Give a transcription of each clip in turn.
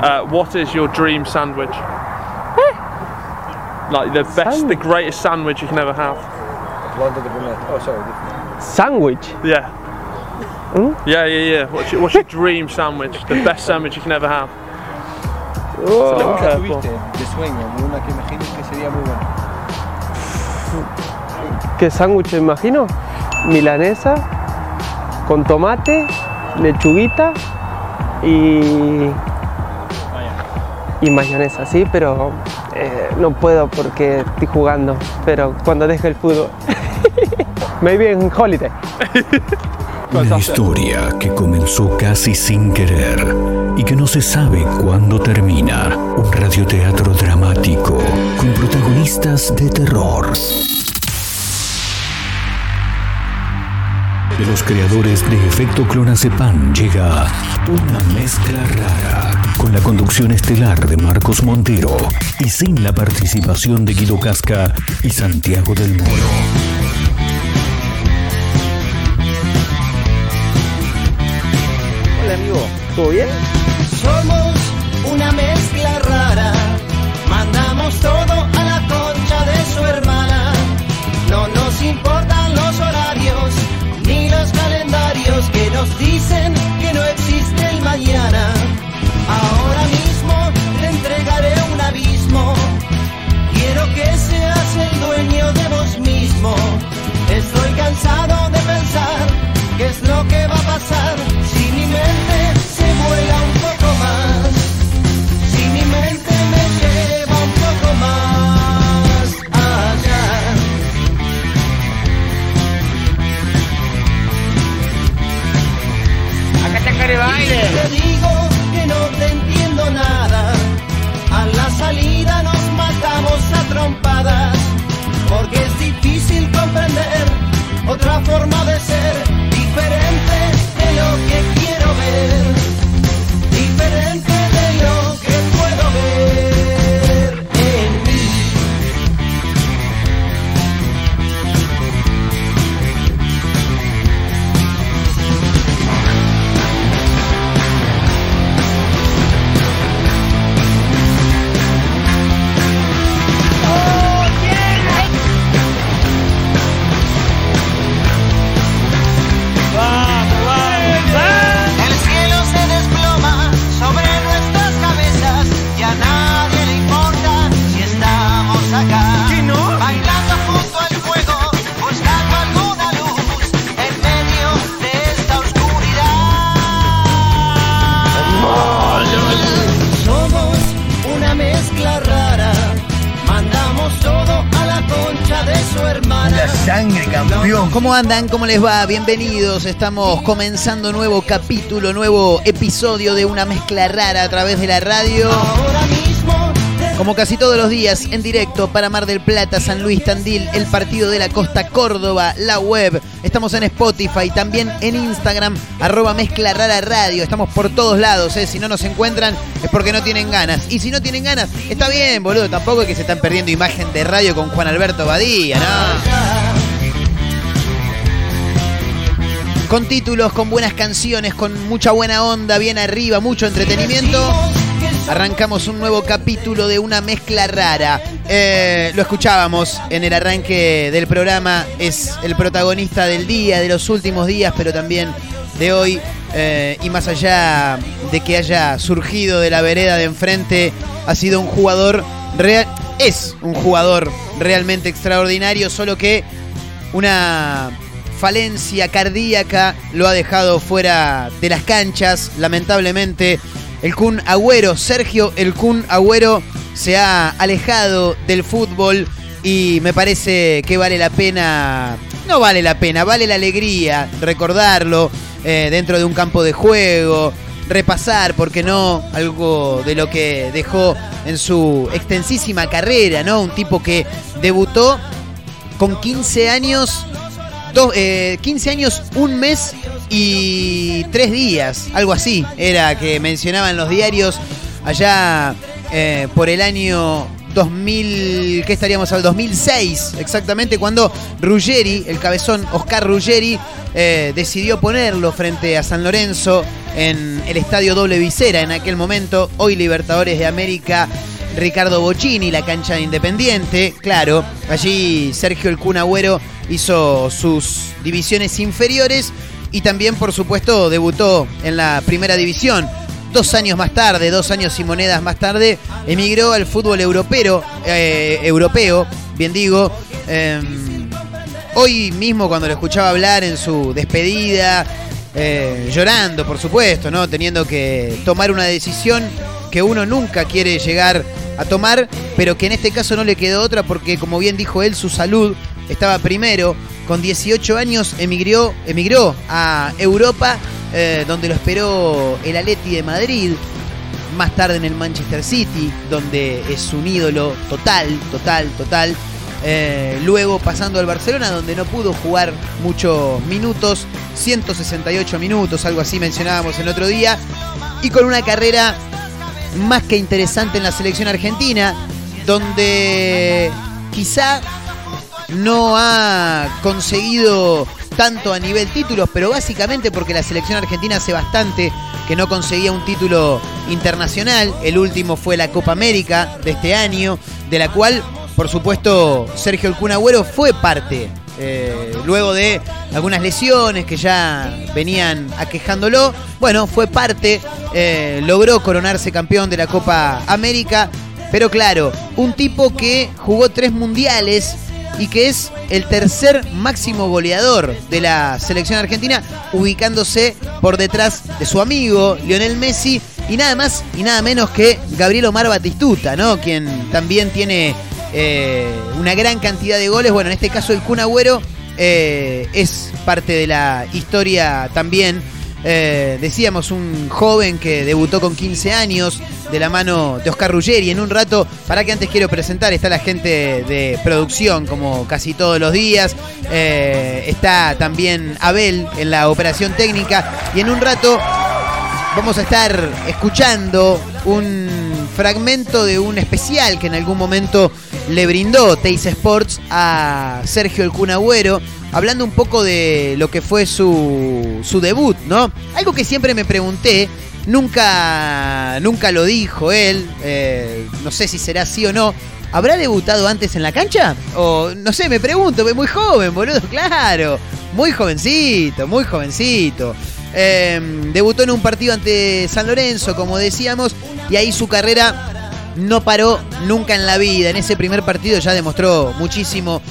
Uh, what is your dream sandwich? Like the best, the greatest sandwich you can ever have. Oh, sorry. Sandwich. Yeah. Yeah, yeah, yeah. What's your, what's your dream sandwich? The best sandwich you can ever have. Oh, little ¿Nunca tuviste de sueño una que imagines que sería muy buena? ¿Qué sándwich me imagino? Milanesa con tomate, lechuguita y y mayonesa, sí, pero eh, no puedo porque estoy jugando. Pero cuando deje el fútbol, maybe en holiday. Una historia que comenzó casi sin querer y que no se sabe cuándo termina. Un radioteatro dramático con protagonistas de terror. Los creadores de Efecto Clonazepam llega una mezcla rara con la conducción estelar de Marcos Montero y sin la participación de Guido Casca y Santiago del Moro. Hola amigo, ¿todo bien? Somos una mezcla rara, mandamos todo a la concha de su hermana. No nos importan que nos dicen que no existe el mañana. Ahora mismo te entregaré un abismo. Quiero que seas el dueño de vos mismo. Estoy cansado de pensar qué es lo que va a pasar si mi Te digo que no te entiendo nada. A la salida nos matamos a trompadas. Porque es difícil comprender otra forma de ser ¿Cómo andan? ¿Cómo les va? Bienvenidos. Estamos comenzando nuevo capítulo, nuevo episodio de una mezcla rara a través de la radio. Como casi todos los días, en directo para Mar del Plata, San Luis, Tandil, el partido de la Costa Córdoba, la web. Estamos en Spotify, también en Instagram, arroba mezcla rara radio. Estamos por todos lados, ¿eh? Si no nos encuentran es porque no tienen ganas. Y si no tienen ganas, está bien, boludo. Tampoco es que se están perdiendo imagen de radio con Juan Alberto Badía, ¿no? Con títulos, con buenas canciones, con mucha buena onda, bien arriba, mucho entretenimiento. Arrancamos un nuevo capítulo de una mezcla rara. Eh, lo escuchábamos en el arranque del programa. Es el protagonista del día, de los últimos días, pero también de hoy. Eh, y más allá de que haya surgido de la vereda de enfrente, ha sido un jugador real. Es un jugador realmente extraordinario, solo que una falencia cardíaca lo ha dejado fuera de las canchas, lamentablemente. El Kun Agüero, Sergio El Kun Agüero, se ha alejado del fútbol y me parece que vale la pena, no vale la pena, vale la alegría recordarlo eh, dentro de un campo de juego, repasar, porque no, algo de lo que dejó en su extensísima carrera, ¿no? Un tipo que debutó con 15 años dos- eh, 15 años, un mes y tres días, algo así, era que mencionaban los diarios allá eh, por el año 2000, ¿qué estaríamos al 2006 exactamente? Cuando Ruggeri, el cabezón Oscar Ruggeri, eh, decidió ponerlo frente a San Lorenzo en el Estadio Doble Visera en aquel momento, hoy Libertadores de América. Ricardo Bocini, la cancha de Independiente, claro, allí Sergio El Kun Agüero hizo sus divisiones inferiores y también, por supuesto, debutó en la primera división. Dos años más tarde, dos años y monedas más tarde, emigró al fútbol europeo, eh, europeo bien digo. Em, hoy mismo cuando lo escuchaba hablar en su despedida, eh, llorando, por supuesto, ¿no? Teniendo que tomar una decisión que uno nunca quiere llegar a tomar, pero que en este caso no le quedó otra porque, como bien dijo él, su salud estaba primero. Con 18 años emigró, emigró a Europa, eh, donde lo esperó el Atleti de Madrid. Más tarde en el Manchester City, donde es un ídolo total, total, total. Eh, luego pasando al Barcelona, donde no pudo jugar muchos minutos, 168 minutos, algo así mencionábamos el otro día, y con una carrera más que interesante en la selección argentina, donde quizá no ha conseguido tanto a nivel títulos, pero básicamente porque la selección argentina hace bastante que no conseguía un título internacional. El último fue la Copa América de este año, de la cual, por supuesto, Sergio El Kun Agüero fue parte. eh, luego de algunas lesiones que ya venían aquejándolo, bueno, fue parte, eh, logró coronarse campeón de la Copa América, pero claro, un tipo que jugó tres mundiales y que es el tercer máximo goleador de la selección argentina, ubicándose por detrás de su amigo Lionel Messi y nada más y nada menos que Gabriel Omar Batistuta, ¿no? Quien también tiene eh, una gran cantidad de goles. Bueno, en este caso el Kun Agüero eh, es parte de la historia también. Eh, decíamos, un joven que debutó con 15 años de la mano de Oscar Ruggeri. En un rato, para que antes quiero presentar, está la gente de producción, como casi todos los días. Está también Abel en la operación técnica. Y en un rato vamos a estar escuchando un fragmento de un especial que en algún momento le brindó Teis Sports a Sergio El Kun Agüero, hablando un poco de lo que fue su, su debut, ¿no? Algo que siempre me pregunté, nunca, nunca lo dijo él, eh, no sé si será así o no. ¿Habrá debutado antes en la cancha? O no sé, me pregunto, muy joven, boludo, claro. Muy jovencito, muy jovencito. Eh, debutó en un partido ante San Lorenzo, como decíamos, y ahí su carrera no paró nunca en la vida. En ese primer partido ya demostró muchísimo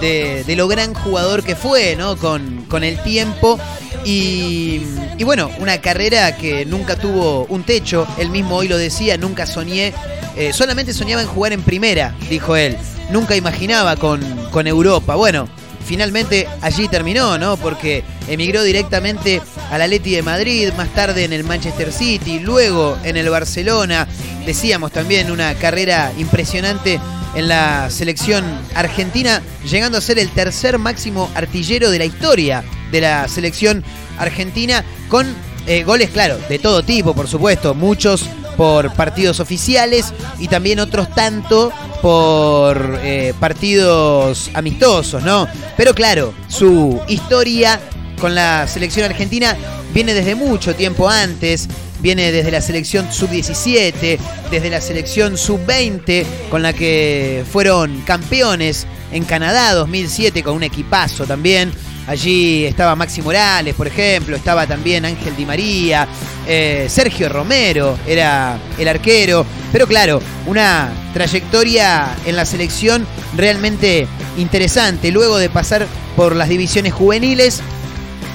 de, lo gran jugador que fue, ¿no? Con, con el tiempo. Y, y bueno, una carrera que nunca tuvo un techo. Él mismo hoy lo decía, nunca soñé. eh, solamente soñaba en jugar en primera, dijo él. Nunca imaginaba con, con Europa. Bueno, finalmente allí terminó, ¿no? Porque emigró directamente al Atleti de Madrid, más tarde en el Manchester City, luego en el Barcelona. Decíamos también una carrera impresionante en la selección argentina, llegando a ser el tercer máximo artillero de la historia de la selección argentina, con eh, goles, claro, de todo tipo, por supuesto, muchos por partidos oficiales y también otros tanto por eh, partidos amistosos, ¿no? Pero claro, su historia con la selección argentina viene desde mucho tiempo antes, viene desde la selección sub-17, desde la selección sub-20, con la que fueron campeones en Canadá 2007 con un equipazo también. Allí estaba Maxi Morales, por ejemplo, estaba también Ángel Di María, eh, Sergio Romero era el arquero. Pero claro, una trayectoria en la selección realmente interesante. Luego de pasar por las divisiones juveniles,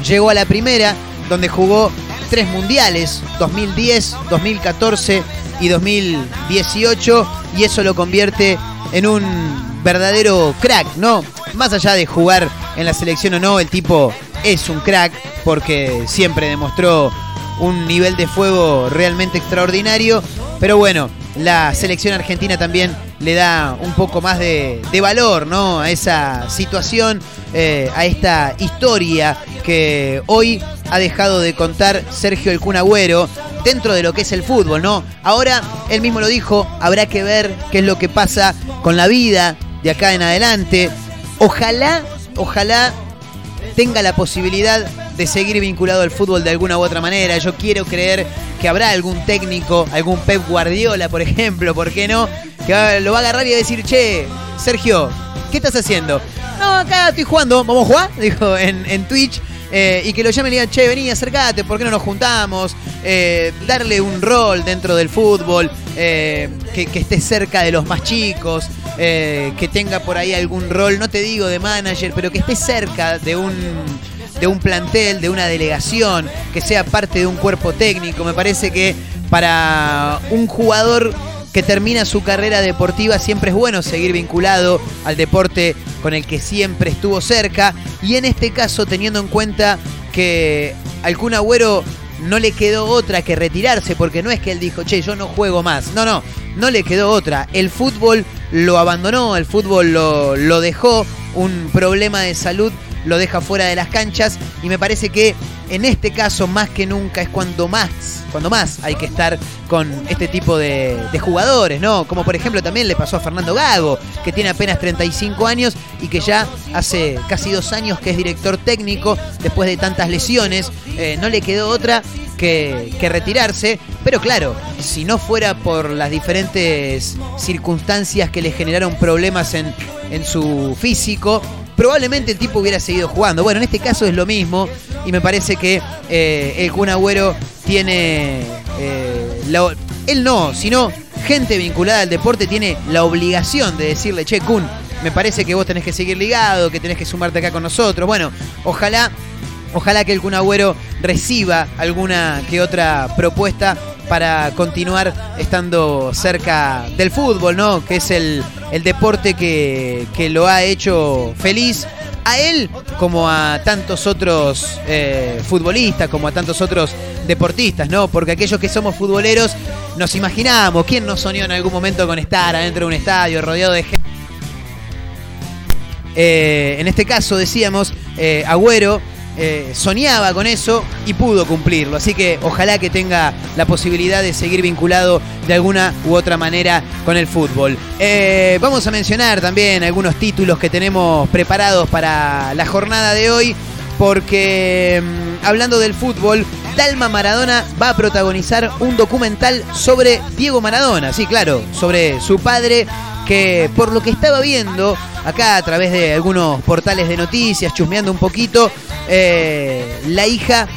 llegó a la primera, donde jugó tres mundiales, 2010, 2014 y 2018, y eso lo convierte en un verdadero crack, ¿no? Más allá de jugar en la selección o no, el tipo es un crack porque siempre demostró un nivel de fuego realmente extraordinario, pero bueno, la selección argentina también le da un poco más de, valor ¿no? a esa situación, eh, a esta historia que hoy ha dejado de contar Sergio El Kun Agüero dentro de lo que es el fútbol, ¿no? Ahora, él mismo lo dijo, habrá que ver qué es lo que pasa con la vida de acá en adelante. Ojalá, ojalá tenga la posibilidad de seguir vinculado al fútbol de alguna u otra manera. Yo quiero creer que habrá algún técnico, algún Pep Guardiola, por ejemplo, ¿por qué no? Que lo va a agarrar y a decir, che, Sergio, ¿qué estás haciendo? No, acá estoy jugando, ¿vamos a jugar? Dijo en Twitch. Eh, y que lo llamen y digan, che, vení, acércate, ¿por qué no nos juntamos? Eh, darle un rol dentro del fútbol, eh, que, que esté cerca de los más chicos, que tenga por ahí algún rol, no te digo de manager, pero que esté cerca de un, de un plantel, de una delegación, que sea parte de un cuerpo técnico. Me parece que para un jugador que termina su carrera deportiva siempre es bueno seguir vinculado al deporte con el que siempre estuvo cerca y en este caso teniendo en cuenta que al Kun Agüero no le quedó otra que retirarse porque no es que él dijo, che, yo no juego más. No, no, no le quedó otra. El fútbol lo abandonó, el fútbol lo, lo dejó, un problema de salud lo deja fuera de las canchas y me parece que en este caso más que nunca es cuando más, cuando más hay que estar con este tipo de, jugadores, ¿no? Como por ejemplo también le pasó a Fernando Gago, que tiene apenas 35 años y que ya hace casi dos años que es director técnico después de tantas lesiones, eh, no le quedó otra que, que retirarse, pero claro, si no fuera por las diferentes circunstancias que le generaron problemas en, en su físico, probablemente el tipo hubiera seguido jugando. Bueno, en este caso es lo mismo y me parece que eh, el Kun Agüero tiene, eh, la- él no, sino gente vinculada al deporte tiene la obligación de decirle, che, Kun, me parece que vos tenés que seguir ligado, que tenés que sumarte acá con nosotros. Bueno, ojalá Ojalá que el Kun Agüero reciba alguna que otra propuesta para continuar estando cerca del fútbol, ¿no? Que es el, el deporte que, que lo ha hecho feliz a él como a tantos otros eh, futbolistas, como a tantos otros deportistas, ¿no? Porque aquellos que somos futboleros nos imaginamos, ¿quién nos soñó en algún momento con estar adentro de un estadio rodeado de gente? Eh, en este caso decíamos, eh, Agüero eh, soñaba con eso y pudo cumplirlo. Así que ojalá que tenga la posibilidad de seguir vinculado de alguna u otra manera con el fútbol. Eh, vamos a mencionar también algunos títulos que tenemos preparados para la jornada de hoy. Porque mm, hablando del fútbol, Dalma Maradona va a protagonizar un documental sobre Diego Maradona. Sí, claro, sobre su padre que por lo que estaba viendo acá a través de algunos portales de noticias, chusmeando un poquito, eh, la hija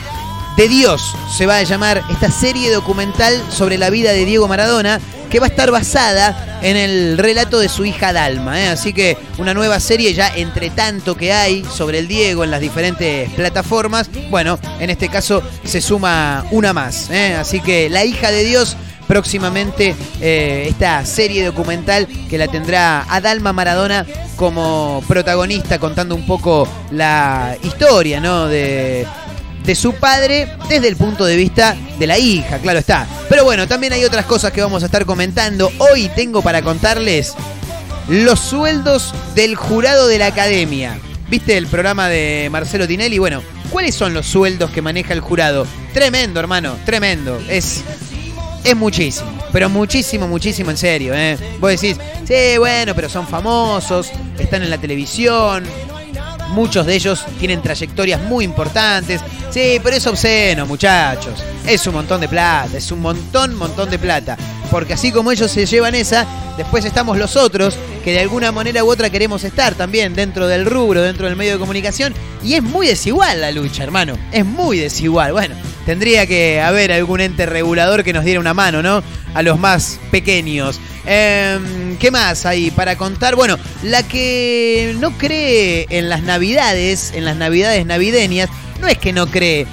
de Dios se va a llamar esta serie documental sobre la vida de Diego Maradona que va a estar basada en el relato de su hija Dalma. ¿eh? Así que una nueva serie ya entre tanto que hay sobre el Diego en las diferentes plataformas. Bueno, en este caso se suma una más. ¿eh? Así que la hija de Dios próximamente eh, esta serie documental que la tendrá a Dalma Maradona como protagonista contando un poco la historia ¿no? de, de su padre desde el punto de vista de la hija, claro está. Pero bueno, también hay otras cosas que vamos a estar comentando. Hoy tengo para contarles los sueldos del jurado de la academia. ¿Viste el programa de Marcelo Tinelli? Bueno, ¿cuáles son los sueldos que maneja el jurado? Tremendo, hermano, tremendo. Es es muchísimo, pero muchísimo, muchísimo en serio, ¿eh? Vos decís, sí, bueno, pero son famosos, están en la televisión, muchos de ellos tienen trayectorias muy importantes. Sí, pero es obsceno, muchachos. Es un montón de plata, es un montón, montón de plata. Porque así como ellos se llevan esa, después estamos los otros que de alguna manera u otra queremos estar también dentro del rubro, dentro del medio de comunicación. Y es muy desigual la lucha, hermano. Es muy desigual. Bueno, tendría que haber algún ente regulador que nos diera una mano, ¿no? A los más pequeños. Em, ¿Qué más hay para contar? Bueno, la que no cree en las navidades, en las navidades navideñas, no es que no cree.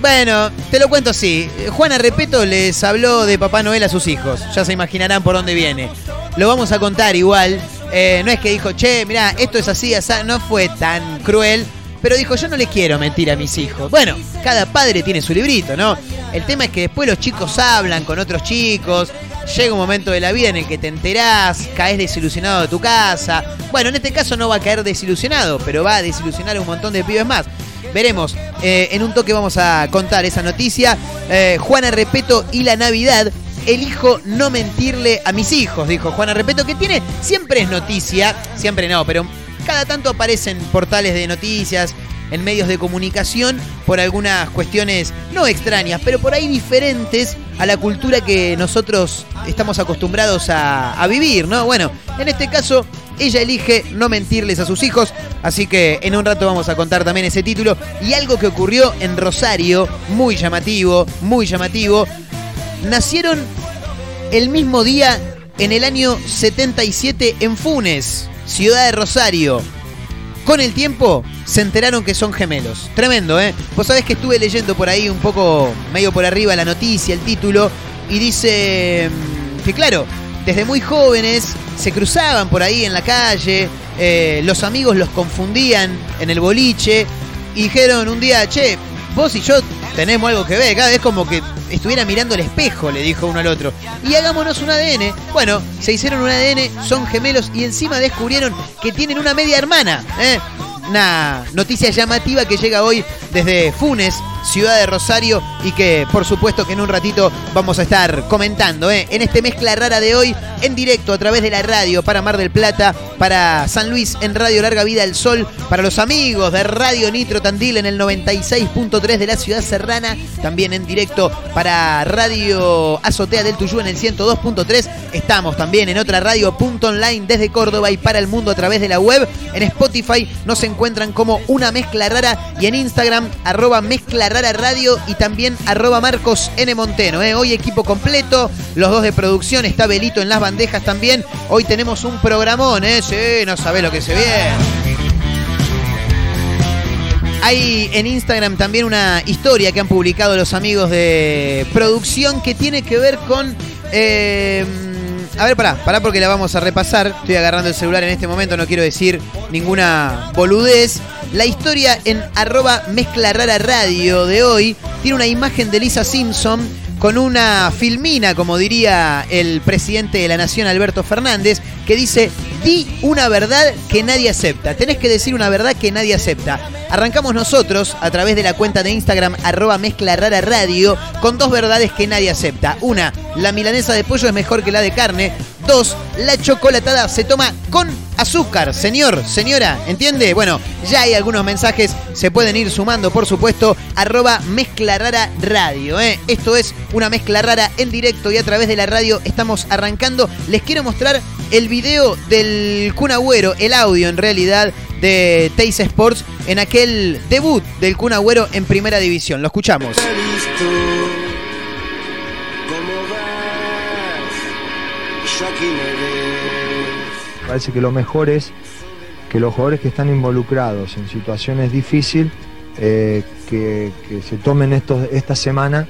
Bueno, te lo cuento así. Juana Repeto les habló de Papá Noel a sus hijos. Ya se imaginarán por dónde viene. Lo vamos a contar igual. Eh, no es que dijo, che, mirá, esto es así, así. No fue tan cruel. Pero dijo, yo no le quiero mentir a mis hijos. Bueno, cada padre tiene su librito, ¿no? El tema es que después los chicos hablan con otros chicos. Llega un momento de la vida en el que te enterás, caes desilusionado de tu casa. Bueno, en este caso no va a caer desilusionado, pero va a desilusionar a un montón de pibes más. Veremos, eh, en un toque vamos a contar esa noticia. Eh, Juana Repeto y la Navidad. Elijo no mentirle a mis hijos, dijo Juana Repeto, que tiene, siempre es noticia, siempre no, pero cada tanto aparecen portales de noticias en medios de comunicación por algunas cuestiones no extrañas, pero por ahí diferentes a la cultura que nosotros estamos acostumbrados a, a vivir, ¿no? Bueno, en este caso ella elige no mentirles a sus hijos, así que en un rato vamos a contar también ese título y algo que ocurrió en Rosario, muy llamativo, muy llamativo. Nacieron el mismo día en el año 77 en Funes, ciudad de Rosario. Con el tiempo se enteraron que son gemelos. Tremendo, ¿eh? Vos sabés que estuve leyendo por ahí un poco, medio por arriba, la noticia, el título, y dice mm, que claro, desde muy jóvenes se cruzaban por ahí en la calle, eh, los amigos los confundían en el boliche, y dijeron un día, che, vos y yo tenemos algo que ver, cada vez como que estuviera mirando el espejo, le dijo uno al otro. Y hagámonos un ADN. Bueno, se hicieron un ADN, son gemelos y encima descubrieron que tienen una media hermana. ¿eh? Una noticia llamativa que llega hoy desde Funes, ciudad de Rosario, y que por supuesto que en un ratito vamos a estar comentando ¿eh? en este mezcla rara de hoy, en directo a través de la radio para Mar del Plata, para San Luis en Radio Larga Vida del Sol, para los amigos de Radio Nitro Tandil en el 96.3 de la ciudad serrana, también en directo para Radio Azotea del Tuyú en el 102.3. Estamos también en otra radio punto online desde Córdoba y para el mundo a través de la web. En Spotify nos encuentran como una mezcla rara y en Instagram arroba mezcla rara radio y también arroba Marcos N. Monteno. ¿eh? Hoy equipo completo, los dos de producción, está Belito en las bandejas también. Hoy tenemos un programón, ¿eh? Sí, no sabe lo que se viene. Hay en Instagram también una historia que han publicado los amigos de producción que tiene que ver con... eh, a ver, pará, pará porque la vamos a repasar. Estoy agarrando el celular en este momento, no quiero decir ninguna boludez. La historia en arroba mezcla rara radio de hoy tiene una imagen de Lisa Simpson con una filmina, como diría el presidente de la Nación, Alberto Fernández, que dice, di una verdad que nadie acepta. Tenés que decir una verdad que nadie acepta. Arrancamos nosotros a través de la cuenta de Instagram arroba mezcla radio con dos verdades que nadie acepta. Una, la milanesa de pollo es mejor que la de carne. Dos, la chocolatada se toma con azúcar. Señor, señora, ¿entiende? Bueno, ya hay algunos mensajes, se pueden ir sumando, por supuesto, arroba mezcla rara radio. ¿eh? Esto es una mezcla rara en directo y a través de la radio estamos arrancando. Les quiero mostrar el video del Kun Agüero, el audio en realidad de Teis Sports en aquel debut del Kun Agüero en primera división. Lo escuchamos. Parece que lo mejor es que los jugadores que están involucrados en situaciones difíciles, eh, que, que se tomen estos, esta semana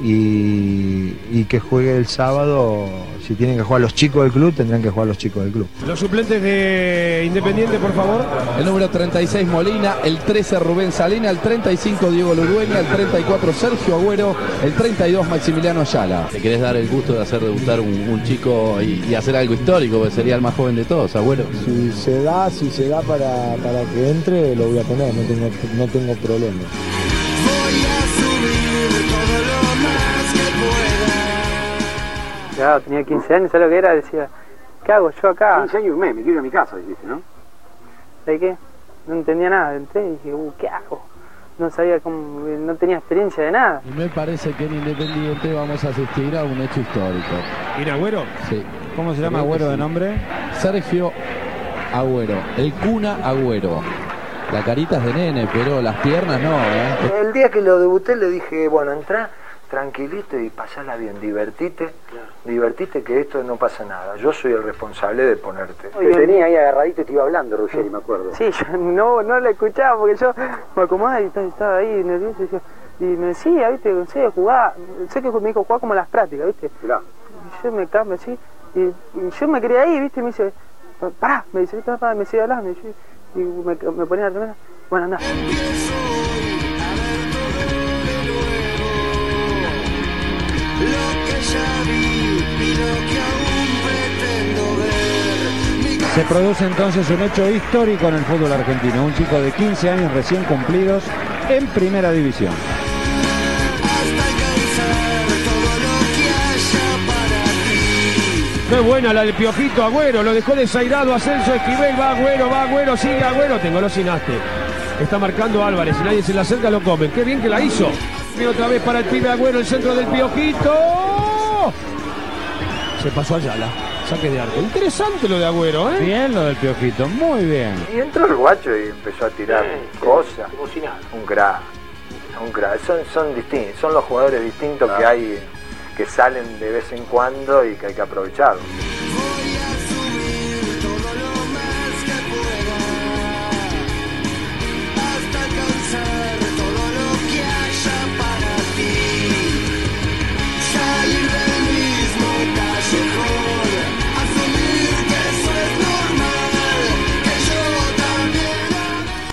y, y que juegue el sábado. Si tienen que jugar los chicos del club, tendrán que jugar los chicos del club. Los suplentes de Independiente, por favor. El número 36 Molina, el 13 Rubén Salina, el 35 Diego Lurueña, el 34 Sergio Agüero, el 32 Maximiliano Ayala. ¿Te querés dar el gusto de hacer debutar un, un chico y, y hacer algo histórico? Porque sería el más joven de todos, Agüero. Si se da, si se da para, para que entre, lo voy a tener, no tengo, no tengo problema. Claro, tenía 15 años, ¿sabes lo que era? Decía, ¿qué hago yo acá? 15 años y un mes, me quiero ir a mi casa, dijiste, ¿no? ¿De qué? No entendía nada, entré y dije, uh, ¿qué hago? No sabía cómo, no tenía experiencia de nada. Y me parece que en Independiente vamos a asistir a un hecho histórico. ¿Ir Agüero? Sí. ¿Cómo se llama Creo Agüero de nombre? Sergio Agüero, el cuna Agüero. La carita es de nene, pero las piernas no, ¿eh? El día que lo debuté le dije, bueno, entra tranquilito y pasala bien, divertite, divertite que esto no pasa nada. Yo soy el responsable de ponerte. Te tenía ahí agarradito y te iba hablando, Ruggeri, me acuerdo. Sí, yo no, no la escuchaba porque yo me acomodaba y estaba- ahí nervioso y, decía- y me decía, viste, en serio, jugá, sé que me dijo, jugá como las prácticas, viste. Mirá. Y yo me cambio así y, y yo me quería ahí, viste, y me dice, pará, me dice, "Viste, pará", me sigue hablando y, yo, y me, me ponía la remera, bueno, anda. Se produce entonces un hecho histórico en el fútbol argentino. Un chico de 15 años recién cumplidos en primera división. Qué buena la del Piojito Agüero, lo dejó desairado Ascenso Esquivel, va Agüero, va Agüero, sigue Agüero, te engolosinaste. Está marcando Álvarez. Si nadie se le acerca, lo comen. Qué bien que la hizo. Viene otra vez para el pibe Agüero, el centro del Piojito. Se pasó Ayala. Saque de arco. Interesante lo de Agüero, ¿eh? Bien lo del Piojito, muy bien. Y entró el guacho y empezó a tirar cosas. Un crack. Un crack. Son, son distintos. Son los jugadores distintos que hay que salen de vez en cuando y que hay que aprovecharlos.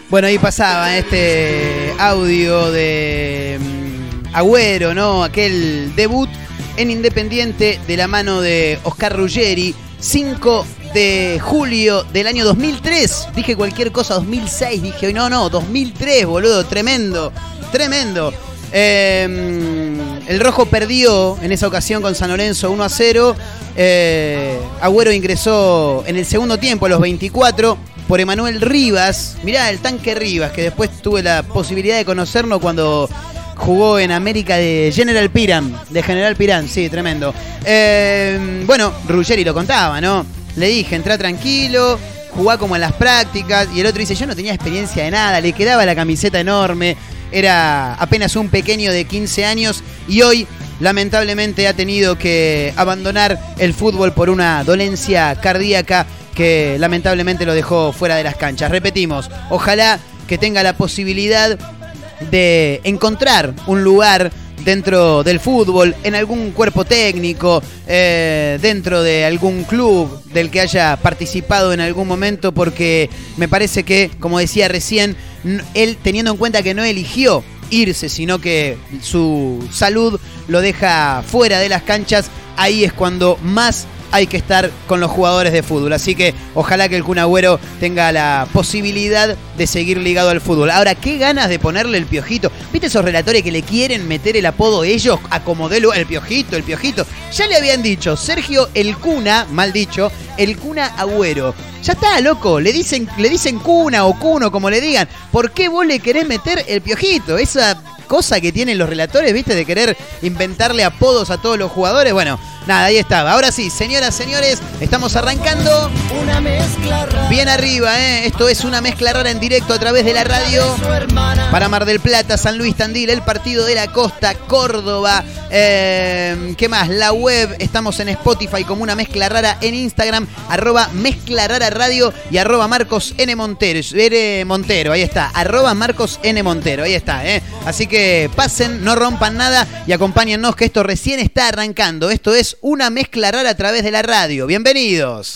Bueno, ahí pasaba este audio de mm, Agüero, ¿no? Aquel debut en Independiente de la mano de Oscar Ruggeri, 5 de julio del año 2003. Dije cualquier cosa, 2006, dije, hoy no, no, 2003, boludo, tremendo, tremendo. Eh, el Rojo perdió en esa ocasión con San Lorenzo 1 a 0. Eh, Agüero ingresó en el segundo tiempo, a los 24, por Emanuel Rivas. Mirá, el tanque Rivas, que después tuve la posibilidad de conocerlo cuando jugó en América de General Piran. De General Piran, sí, tremendo. Eh, bueno, Ruggeri lo contaba, ¿no? Le dije, entra tranquilo, jugá como en las prácticas. Y el otro dice, yo no tenía experiencia de nada, le quedaba la camiseta enorme. Era apenas un pequeño de 15 años y hoy lamentablemente ha tenido que abandonar el fútbol por una dolencia cardíaca que lamentablemente lo dejó fuera de las canchas. Repetimos, ojalá que tenga la posibilidad de encontrar un lugar dentro del fútbol, en algún cuerpo técnico, eh, dentro de algún club del que haya participado en algún momento, porque me parece que, como decía recién, él teniendo en cuenta que no eligió irse, sino que su salud lo deja fuera de las canchas, ahí es cuando más hay que estar con los jugadores de fútbol. Así que ojalá que el Kun Agüero tenga la posibilidad de seguir ligado al fútbol. Ahora, qué ganas de ponerle el piojito. ¿Viste esos relatores que le quieren meter el apodo ellos a el piojito, el piojito? Ya le habían dicho, Sergio el Cuna, mal dicho, el Cuna Agüero. Ya está, loco, le dicen, le dicen cuna o cuno, como le digan. ¿Por qué vos le querés meter el piojito? Esa cosa que tienen los relatores, ¿viste? De querer inventarle apodos a todos los jugadores. Bueno, nada, ahí estaba. Ahora sí, señoras, señores, estamos arrancando. Una mezcla rara. Bien arriba, ¿eh? Esto es una mezcla rara en directo a través de la radio. Para Mar del Plata, San Luis Tandil, el partido de la costa, Córdoba. eh, ¿Qué más? La web, estamos en Spotify como una mezcla rara en Instagram, arroba mezcla rara radio y arroba Marcos N. Montero. N. Montero, ahí está, arroba Marcos N. Montero, ahí está, ¿eh? Así que pasen, no rompan nada y acompáñennos que esto recién está arrancando. Esto es una mezcla rara a través de la radio. Bienvenidos.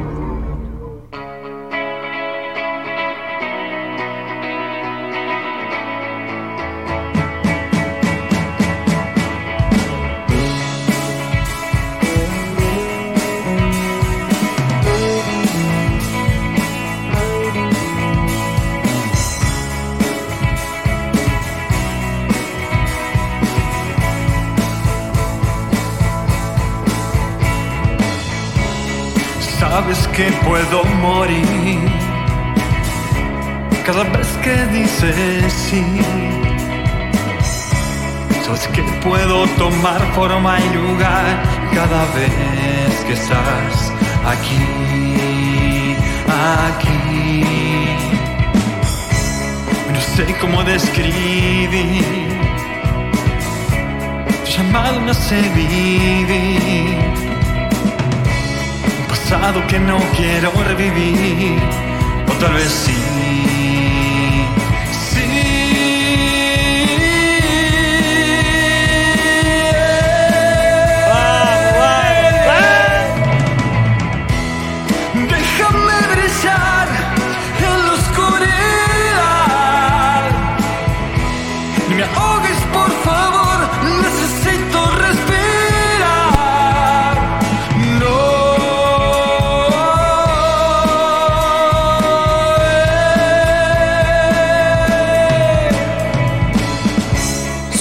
Puedo morir cada vez que dices sí. Sabes que puedo tomar forma y lugar cada vez que estás aquí, aquí. No sé cómo describir tu llamado no sé vivir que no quiero revivir, o tal vez sí.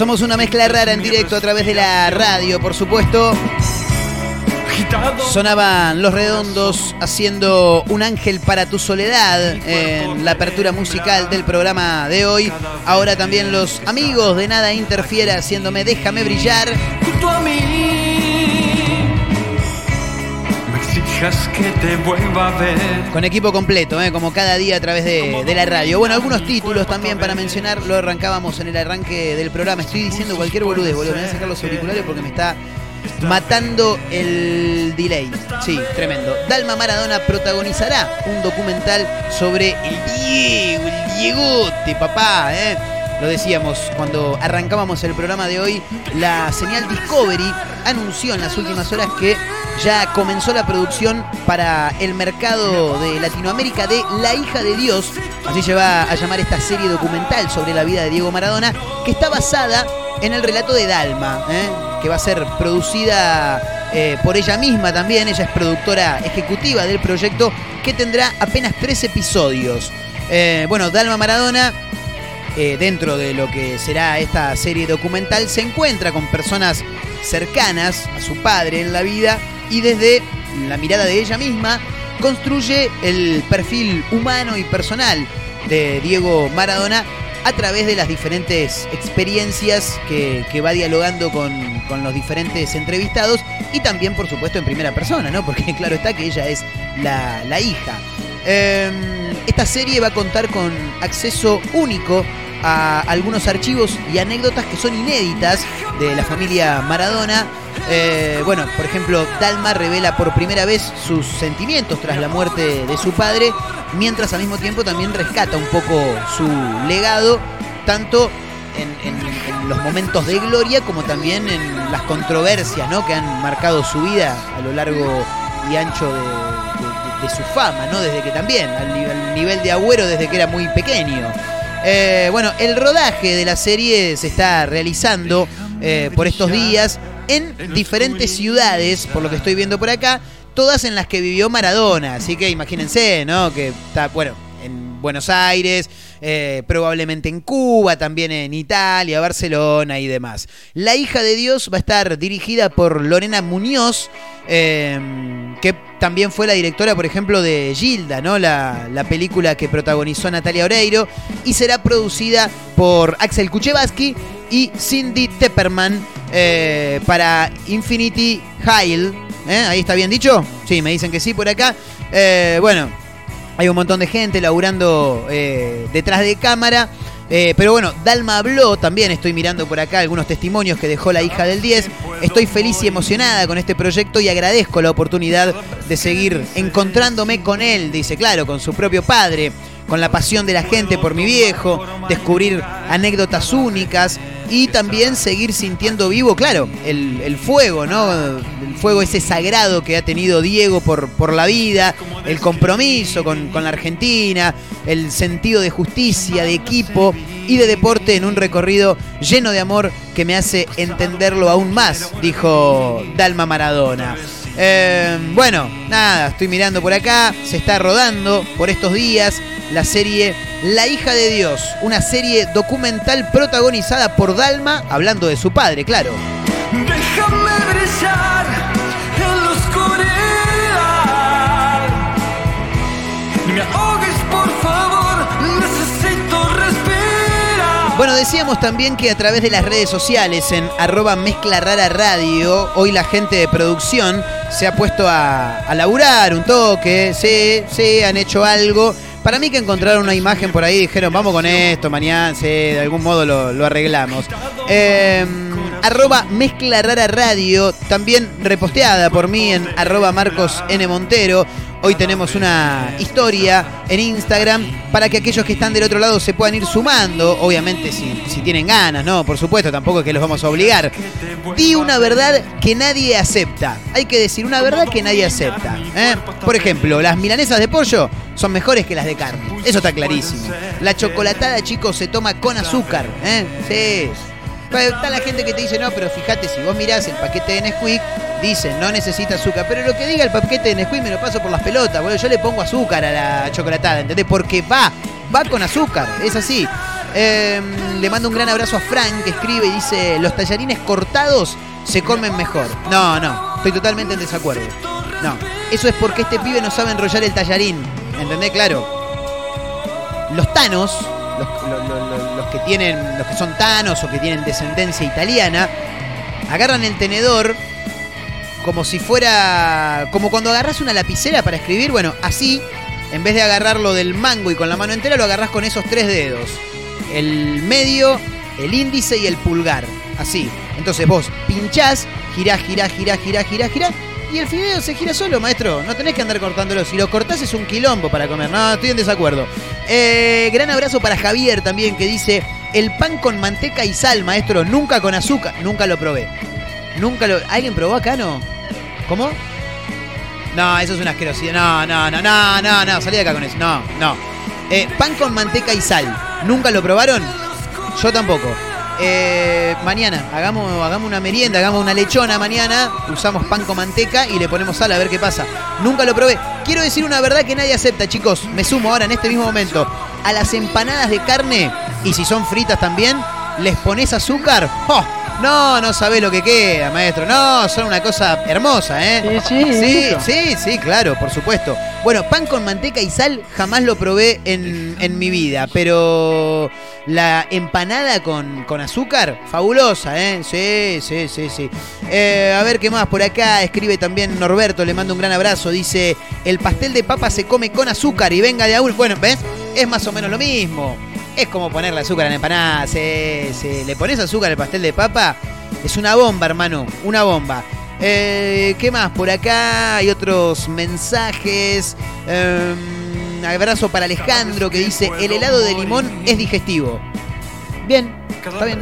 Somos una mezcla rara en directo a través de la radio, por supuesto. Sonaban Los Redondos haciendo Un ángel para tu soledad en la apertura musical del programa de hoy. Ahora también los amigos de Nada Interfiera haciéndome Déjame brillar. Exijas que te vuelva a ver. Con equipo completo, ¿eh? como cada día a través de, de la radio. Bueno, algunos títulos también para mencionar. Lo arrancábamos en el arranque del programa. Estoy diciendo cualquier boludez, boludo. Me voy a sacar los auriculares porque me está matando el delay. Sí, tremendo. Dalma Maradona protagonizará un documental sobre el Diego, el Diegote, papá, ¿eh? Lo decíamos cuando arrancábamos el programa de hoy, la señal Discovery anunció en las últimas horas que ya comenzó la producción para el mercado de Latinoamérica de La hija de Dios, así se va a llamar esta serie documental sobre la vida de Diego Maradona, que está basada en el relato de Dalma, ¿eh? que va a ser producida eh, por ella misma también. Ella es productora ejecutiva del proyecto que tendrá apenas tres episodios. Eh, bueno, Dalma Maradona, eh, dentro de lo que será esta serie documental, se encuentra con personas cercanas a su padre en la vida y desde la mirada de ella misma construye el perfil humano y personal de Diego Maradona a través de las diferentes experiencias que, que va dialogando con, con los diferentes entrevistados y también, por supuesto, en primera persona, ¿no? Porque claro está que ella es la, la hija. Eh, esta serie va a contar con acceso único a algunos archivos y anécdotas que son inéditas de la familia Maradona. Eh, bueno, por ejemplo, Dalma revela por primera vez sus sentimientos tras la muerte de su padre, mientras al mismo tiempo también rescata un poco su legado, tanto en, en- en los momentos de gloria como también en las controversias ¿no? que han marcado su vida a lo largo y ancho de, de- su fama, ¿no? Desde que también, al, ni- al nivel de agüero desde que era muy pequeño. Eh, bueno, el rodaje de la serie se está realizando eh, por estos días en diferentes ciudades, por lo que estoy viendo por acá, todas en las que vivió Maradona. Así que imagínense, ¿no? Que está, bueno, en Buenos Aires, eh, probablemente en Cuba, también en Italia, Barcelona y demás. La hija de Dios va a estar dirigida por Lorena Muñoz, eh, que también fue la directora, por ejemplo, de Gilda, ¿no? La, la película que protagonizó Natalia Oreiro, y será producida por Axel Kuchevaski y Cindy Tepperman eh, para Infinity Hile. ¿eh? Ahí está bien dicho. Sí, me dicen que sí por acá. Bueno, hay un montón de gente laburando eh, detrás de cámara. Eh, pero bueno, Dalma habló también, estoy mirando por acá algunos testimonios que dejó la hija del 10. Estoy feliz y emocionada con este proyecto y agradezco la oportunidad de seguir encontrándome con él, dice, claro, con su propio padre, con la pasión de la gente por mi viejo, descubrir anécdotas únicas y también seguir sintiendo vivo, claro, el, el fuego, ¿no? El fuego ese sagrado que ha tenido Diego por, por la vida, el compromiso con, con la Argentina, el sentido de justicia, de equipo y de deporte en un recorrido lleno de amor que me hace entenderlo aún más, dijo Dalma Maradona. Eh, bueno, nada, estoy mirando por acá, se está rodando por estos días la serie La hija de Dios, una serie documental protagonizada por Dalma, hablando de su padre, claro. Déjame brillar Bueno, decíamos también que a través de las redes sociales en arroba mezcla rara radio, hoy la gente de producción se ha puesto a, a laburar un toque, sí, sí, han hecho algo. Para mí que encontraron una imagen por ahí dijeron, vamos con esto, mañana, sí, de algún modo lo, lo arreglamos. Eh, arroba mezcla radio, también reposteada por mí en arroba Marcos N. Montero. Hoy tenemos una historia en Instagram para que aquellos que están del otro lado se puedan ir sumando, obviamente si, tienen ganas, ¿no? Por supuesto, tampoco es que los vamos a obligar. Di una verdad que nadie acepta. Hay que decir una verdad que nadie acepta. ¿eh? Por ejemplo, las milanesas de pollo son mejores que las de carne. Eso está clarísimo. La chocolatada, chicos, se toma con azúcar. ¿eh? Sí. Está la gente que te dice, no, pero fíjate, si vos mirás el paquete de Nesquik, dice, no necesita azúcar. Pero lo que diga el paquete de Nesquik me lo paso por las pelotas, boludo. Yo le pongo azúcar a la chocolatada, ¿entendés? Porque va, va con azúcar, es así. Eh, le mando un gran abrazo a Frank, que escribe y dice, los tallarines cortados se comen mejor. No, no, estoy totalmente en desacuerdo. No, eso es porque este pibe no sabe enrollar el tallarín, ¿entendés? Claro. Los tanos, los, lo- lo- lo- los que tienen, los que son tanos o que tienen descendencia italiana, agarran el tenedor como si fuera. como cuando agarras una lapicera para escribir, bueno, así, en vez de agarrarlo del mango y con la mano entera, lo agarras con esos tres dedos. El medio, el índice y el pulgar. Así. Entonces vos pinchás, girás, girás, girás, girás, girás, girás. Y el fideo se gira solo, maestro. No tenés que andar cortándolo. Si lo cortás es un quilombo para comer. No, estoy en desacuerdo. Eh, gran abrazo para Javier también que dice: El pan con manteca y sal, maestro. Nunca con azúcar. Nunca lo probé. Nunca lo. ¿Alguien probó acá, no? ¿Cómo? No, eso es una asquerosidad. No, no, no, no, no, no. Salí de acá con eso. No, no. Eh, pan con manteca y sal. ¿Nunca lo probaron? Yo tampoco. Eh, mañana, hagamos, hagamos una merienda, hagamos una lechona mañana, usamos pan con manteca y le ponemos sal a ver qué pasa. Nunca lo probé. Quiero decir una verdad que nadie acepta, chicos. Me sumo ahora en este mismo momento. A las empanadas de carne, y si son fritas también, les pones azúcar. ¡Oh! No, no sabés lo que queda, maestro. No, son una cosa hermosa, ¿eh? Sí, sí, sí, sí, claro, por supuesto. Bueno, pan con manteca y sal jamás lo probé en, en mi vida, pero la empanada con, con azúcar, fabulosa, ¿eh? Sí, sí, sí, sí. Eh, a ver qué más por acá. Escribe también Norberto, le mando un gran abrazo. Dice, el pastel de papa se come con azúcar y venga de aún. Bueno, ¿ves? Es más o menos lo mismo. Es como ponerle azúcar a la empanada. Sí, sí. Le pones azúcar al pastel de papa. Es una bomba, hermano. Una bomba. Eh, ¿Qué más? Por acá hay otros mensajes. Eh, abrazo para Alejandro que dice: El helado de limón es digestivo. Bien, está bien.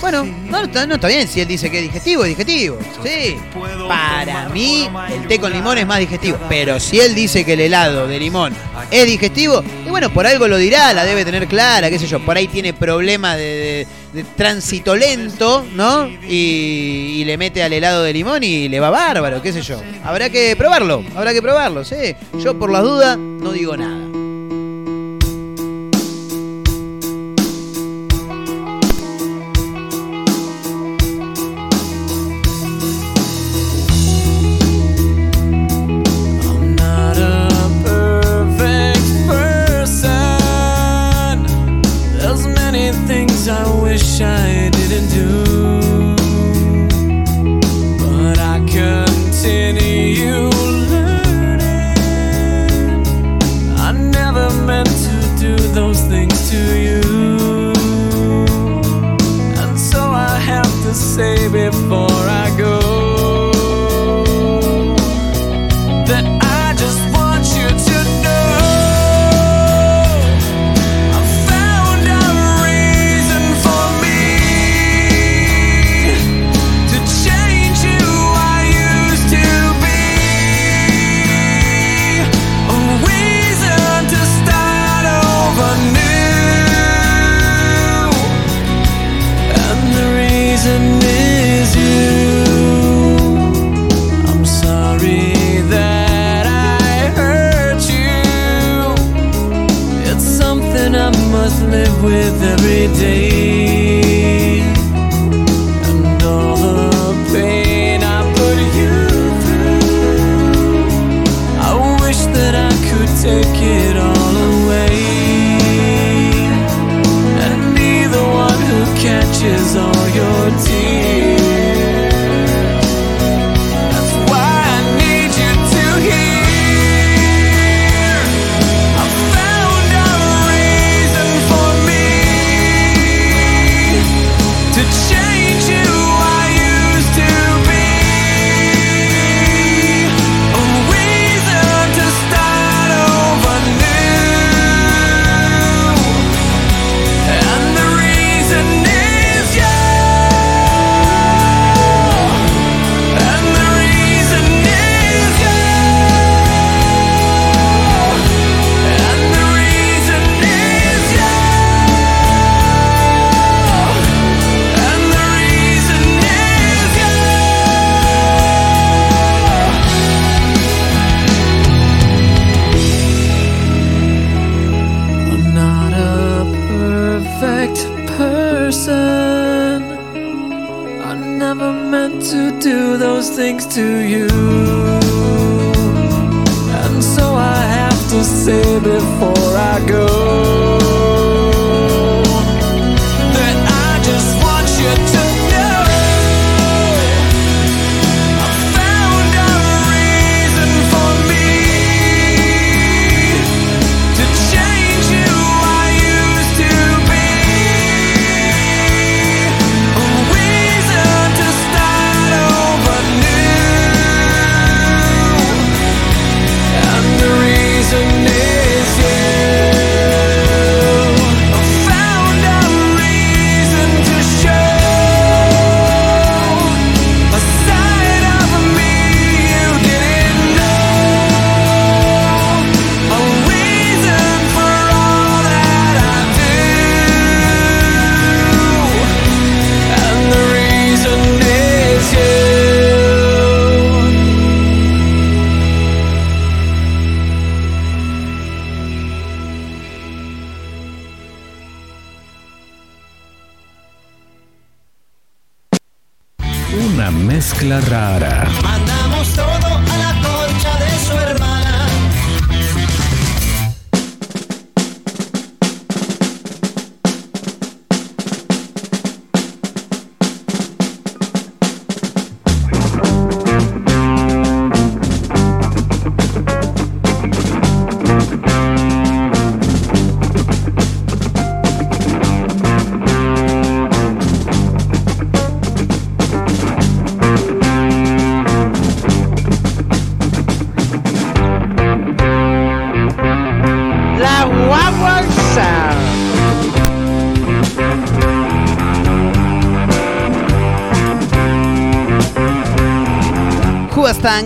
Bueno, no, está- no está bien si él dice que es digestivo, es digestivo. Sí. Para mí, el té con limón es más digestivo. Pero si él dice que el helado de limón es digestivo, y bueno, por algo lo dirá, la debe tener clara, qué sé yo. Por ahí tiene problemas de, de- tránsito lento, ¿no? Y le mete al helado de limón y le va bárbaro, qué sé yo. Habrá que probarlo, habrá que probarlo, sí. Yo por las dudas no digo nada.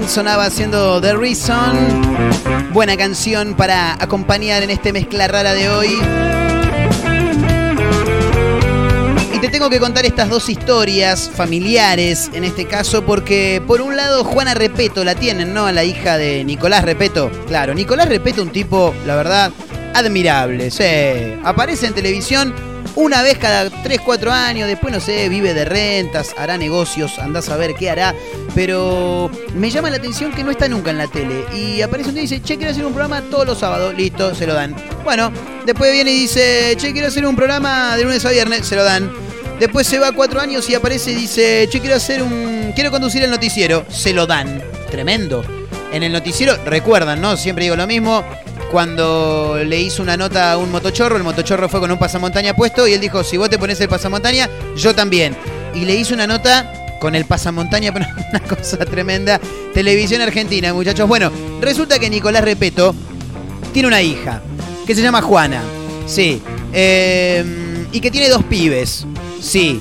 Sonaba haciendo The Reason. Buena canción para acompañar en este mezcla rara de hoy. Y te tengo que contar estas dos historias familiares, en este caso, porque por un lado Juana Repeto la tienen, ¿no? La hija de Nicolás Repeto. Claro, Nicolás Repeto, un tipo, la verdad, admirable. Sí. Aparece en televisión una vez cada 3, 4 años, después no sé, vive de rentas, hará negocios, andás a ver qué hará. Pero me llama la atención que no está nunca en la tele. Y aparece un día y dice, che, quiero hacer un programa todos los sábados. Listo, se lo dan. Bueno, después viene y dice, che, quiero hacer un programa de lunes a viernes. Se lo dan. Después se va cuatro años y aparece y dice, che, quiero hacer un. Quiero conducir el noticiero. Se lo dan. Tremendo. En el noticiero, recuerdan, ¿no? Siempre digo lo mismo. Cuando le hizo una nota a un motochorro, el motochorro fue con un pasamontaña puesto y él dijo, si vos te pones el pasamontaña, yo también. Y le hizo una nota con el pasamontaña, una cosa tremenda. Televisión Argentina, muchachos. Bueno, resulta que Nicolás Repeto tiene una hija que se llama Juana. Sí. Eh, y que tiene dos pibes. Sí.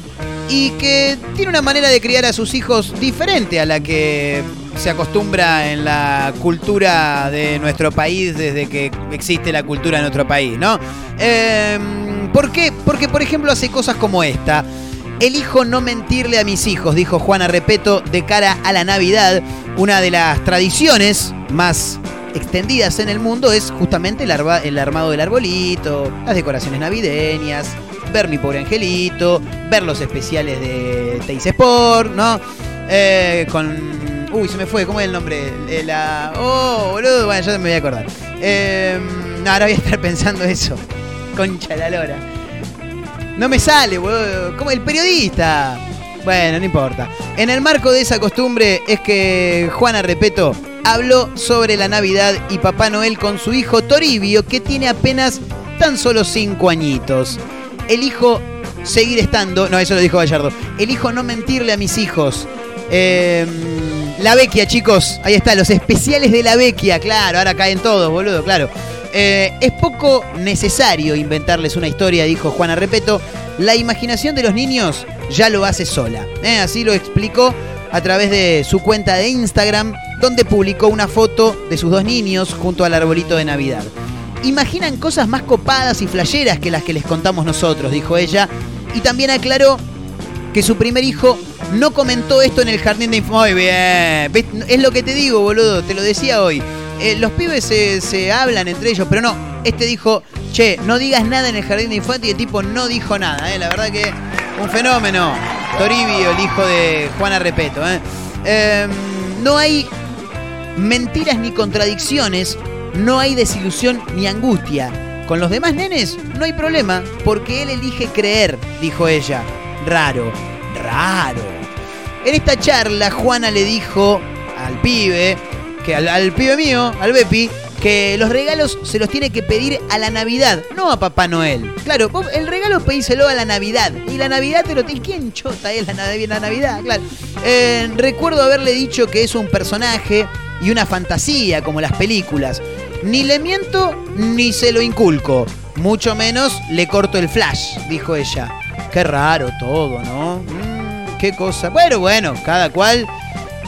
Y que tiene una manera de criar a sus hijos diferente a la que se acostumbra en la cultura de nuestro país desde que existe la cultura de nuestro país, ¿no? Eh, ¿Por qué? Porque, por ejemplo, hace cosas como esta. Elijo no mentirle a mis hijos, dijo Juana Repeto, de cara a la Navidad. Una de las tradiciones más extendidas en el mundo es justamente el, el armado del arbolito, las decoraciones navideñas, ver mi pobre angelito, ver los especiales de Teis Sport, ¿no? Eh, con. Uy, se me fue, ¿cómo es el nombre? Eh, la. Oh, boludo, bueno, ya me voy a acordar. No, ahora voy a estar pensando eso. Concha la lora. No me sale, boludo. Como el periodista. Bueno, no importa. En el marco de esa costumbre es que Juana Repeto habló sobre la Navidad y Papá Noel con su hijo Toribio, que tiene apenas tan solo cinco añitos. Elijo seguir estando. No, eso lo dijo Gallardo. Elijo no mentirle a mis hijos. Eh, la Vecchia, chicos. Ahí está, los especiales de la Vecchia. Claro, ahora caen todos, boludo, claro. Eh, es poco necesario inventarles una historia, dijo Juana Repeto. La imaginación de los niños ya lo hace sola. Eh, Así lo explicó a través de su cuenta de Instagram, donde publicó una foto de sus dos niños junto al arbolito de Navidad. Imaginan cosas más copadas y flasheras que las que les contamos nosotros, dijo ella. Y también aclaró que su primer hijo no comentó esto en el jardín de. Muy bien. Es lo que te digo, boludo. Te lo decía hoy. Eh, los pibes se, se hablan entre ellos, pero no. Este dijo, che, no digas nada en el jardín de infantes y el tipo no dijo nada. eh. La verdad que un fenómeno. Toribio, el hijo de Juana Repeto. eh. Eh, no hay mentiras ni contradicciones, no hay desilusión ni angustia. Con los demás nenes no hay problema, porque él elige creer, dijo ella. Raro, raro. En esta charla, Juana le dijo al pibe, que al, pibe mío, al Bepi, que los regalos se los tiene que pedir a la Navidad, no a Papá Noel. Claro, el regalo pedíselo a la Navidad. Y la Navidad te lo tiene. ¿Quién chota es la, la Navidad? Claro. Eh, recuerdo haberle dicho que es un personaje y una fantasía, como las películas. Ni le miento ni se lo inculco. Mucho menos le corto el flash, dijo ella. Qué raro todo, ¿no? Mm, qué cosa. Bueno, bueno, cada cual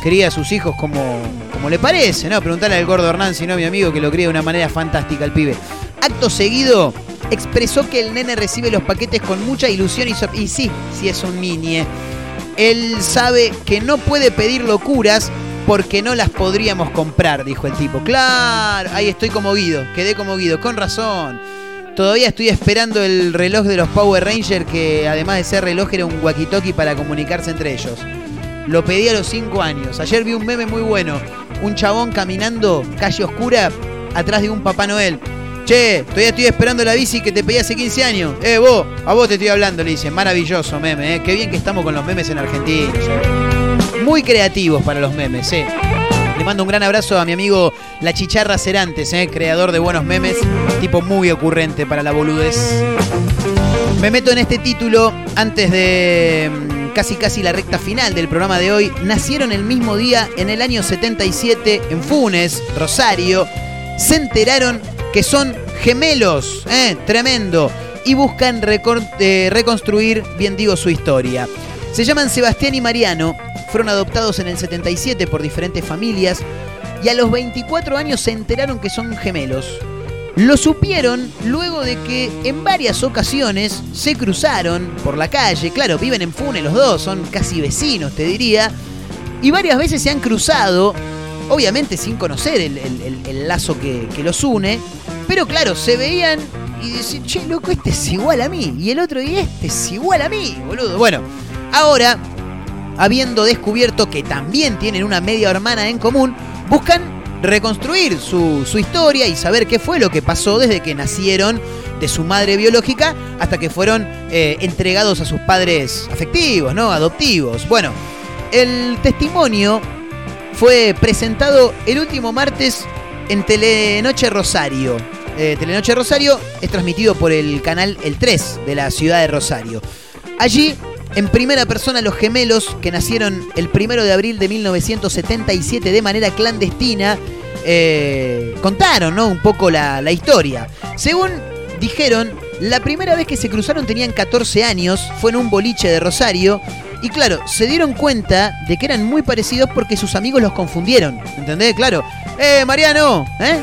cría a sus hijos como, como le parece, ¿no? Preguntarle al gordo Hernán, si no mi amigo, que lo cría de una manera fantástica el pibe. Acto seguido, expresó que el nene recibe los paquetes con mucha ilusión y, y sí, sí es un niñe. Él sabe que no puede pedir locuras porque no las podríamos comprar, dijo el tipo. Claro, ahí estoy como Guido, quedé como Guido, con razón. Todavía estoy esperando el reloj de los Power Rangers, que además de ser reloj era un walkie-talkie para comunicarse entre ellos. Lo pedí a los 5 años. Ayer vi un meme muy bueno. Un chabón caminando, calle oscura, atrás de un Papá Noel. Che, todavía estoy esperando la bici que te pedí hace 15 años. Eh, vos, a vos te estoy hablando, le dicen. Maravilloso meme, eh. Qué bien que estamos con los memes en Argentina. Muy creativos para los memes, eh. Le mando un gran abrazo a mi amigo La Chicharra Cerantes, eh, creador de buenos memes. Tipo muy ocurrente para la boludez. Me meto en este título antes de mm, casi casi la recta final del programa de hoy. Nacieron el mismo día en el año 77 en Funes, Rosario. Se enteraron que son gemelos, ¿eh? tremendo. Y buscan eh, reconstruir, bien digo, su historia. Se llaman Sebastián y Mariano. Fueron adoptados en el 77 por diferentes familias. Y a los 24 años se enteraron que son gemelos. Lo supieron luego de que en varias ocasiones se cruzaron por la calle. Claro, viven en Funes los dos, son casi vecinos, te diría. Y varias veces se han cruzado, obviamente sin conocer el, lazo que, los une. Pero claro, se veían y decían, che, loco, este es igual a mí. Y el otro, y este es igual a mí, boludo. Bueno, ahora, habiendo descubierto que también tienen una media hermana en común, buscan reconstruir su, su historia y saber qué fue lo que pasó desde que nacieron de su madre biológica hasta que fueron eh, entregados a sus padres afectivos, ¿no? Adoptivos. Bueno, el testimonio fue presentado el último martes en Telenoche Rosario. Eh, Telenoche Rosario es transmitido por el canal El 3 de la ciudad de Rosario. Allí, en primera persona, los gemelos que nacieron el primero de abril de 1977 de manera clandestina eh, contaron ¿no? un poco la, la historia. Según dijeron, la primera vez que se cruzaron tenían 14 años, fue en un boliche de Rosario. Y claro, se dieron cuenta de que eran muy parecidos porque sus amigos los confundieron. ¿Entendés? Claro. ¡Eh, Mariano! ¿Eh?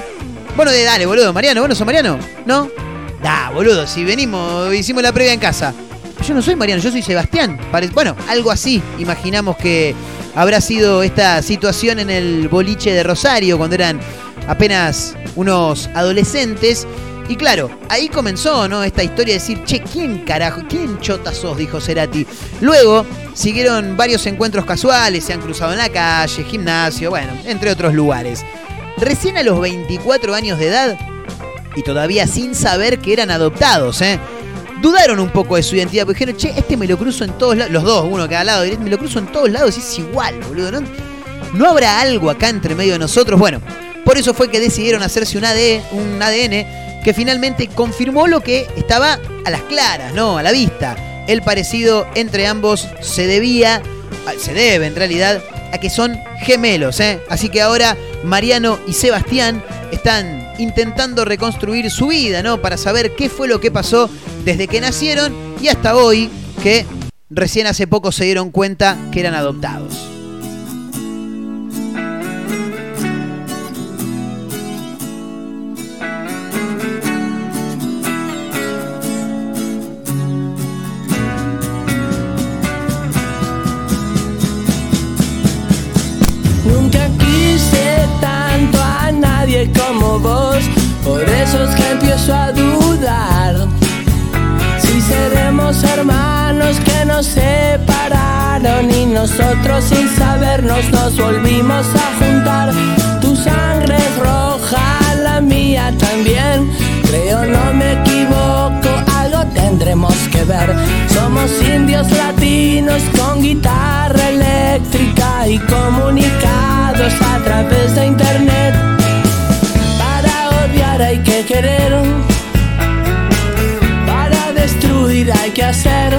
Bueno, de dale, boludo. Mariano, ¿vos no sos Mariano? ¿No? Da, boludo, si venimos, hicimos la previa en casa. Yo no soy Mariano, yo soy Sebastián. Bueno, algo así. Imaginamos que habrá sido esta situación en el boliche de Rosario cuando eran apenas unos adolescentes. Y claro, ahí comenzó, ¿no? Esta historia de decir, che, ¿quién carajo? ¿Quién chota sos? Dijo Cerati. Luego siguieron varios encuentros casuales, se han cruzado en la calle, gimnasio, bueno, entre otros lugares. Recién a los 24 años de edad, y todavía sin saber que eran adoptados, ¿eh? Dudaron un poco de su identidad, porque dijeron, che, este me lo cruzo en todos lados, los dos, uno cada lado, me lo cruzo en todos lados y es igual, boludo, ¿no? ¿No habrá algo acá entre medio de nosotros? Bueno, por eso fue que decidieron hacerse un, AD, un ADN que finalmente confirmó lo que estaba a las claras, ¿no? A la vista. El parecido entre ambos se debía, se debe en realidad, a que son gemelos, ¿eh? Así que ahora Mariano y Sebastián están intentando reconstruir su vida, ¿no? Para saber qué fue lo que pasó desde que nacieron y hasta hoy, que recién hace poco se dieron cuenta que eran adoptados. Nunca quise tanto a nadie como vos, por eso es que empiezo a dudar. Seremos hermanos que nos separaron y nosotros sin sabernos nos volvimos a juntar. Tu sangre es roja, la mía también. Creo no me equivoco, algo tendremos que ver. Somos indios latinos con guitarra eléctrica y comunicados a través de internet. Para odiar hay que querer, hacer.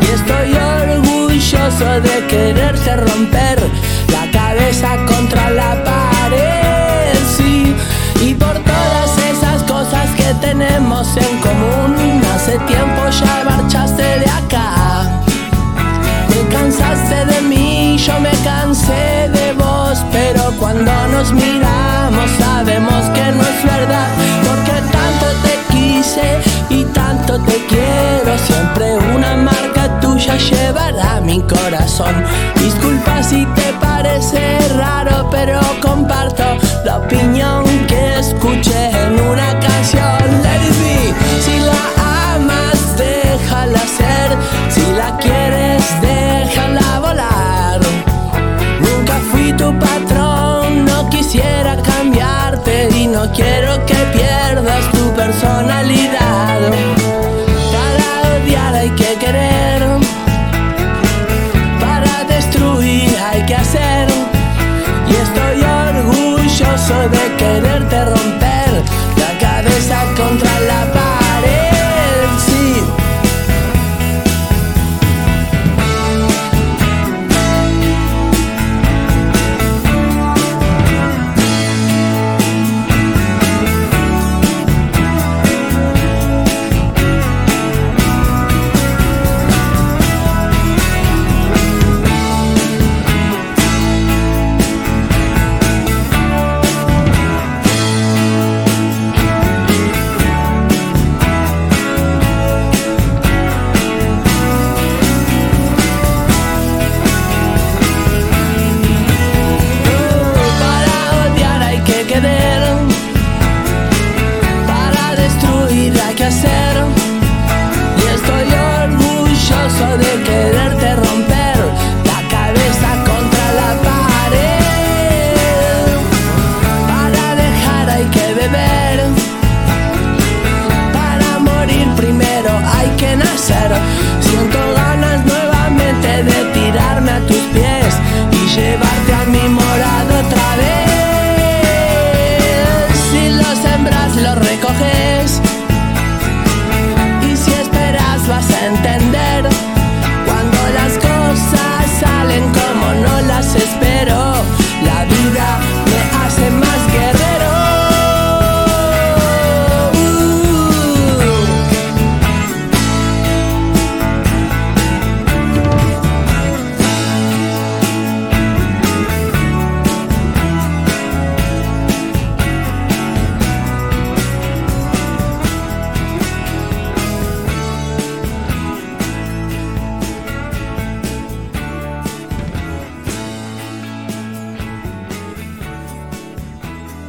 Y estoy orgulloso de quererse romper la cabeza contra la pared, sí. Y por todas esas cosas que tenemos en común, hace tiempo ya marchaste de acá. Me cansaste de mí, yo me cansé de vos, pero cuando nos miramos sabemos que no es verdad, porque tanto te te quiero. Siempre una marca tuya llevará mi corazón. Disculpa si te parece raro, pero comparto la opinión que escuché en una canción. Lady si la amas, déjala ser. Si la quieres, déjala volar. Nunca fui tu patrón, no quisiera cambiarte y no quiero que pierdas tu personalidad.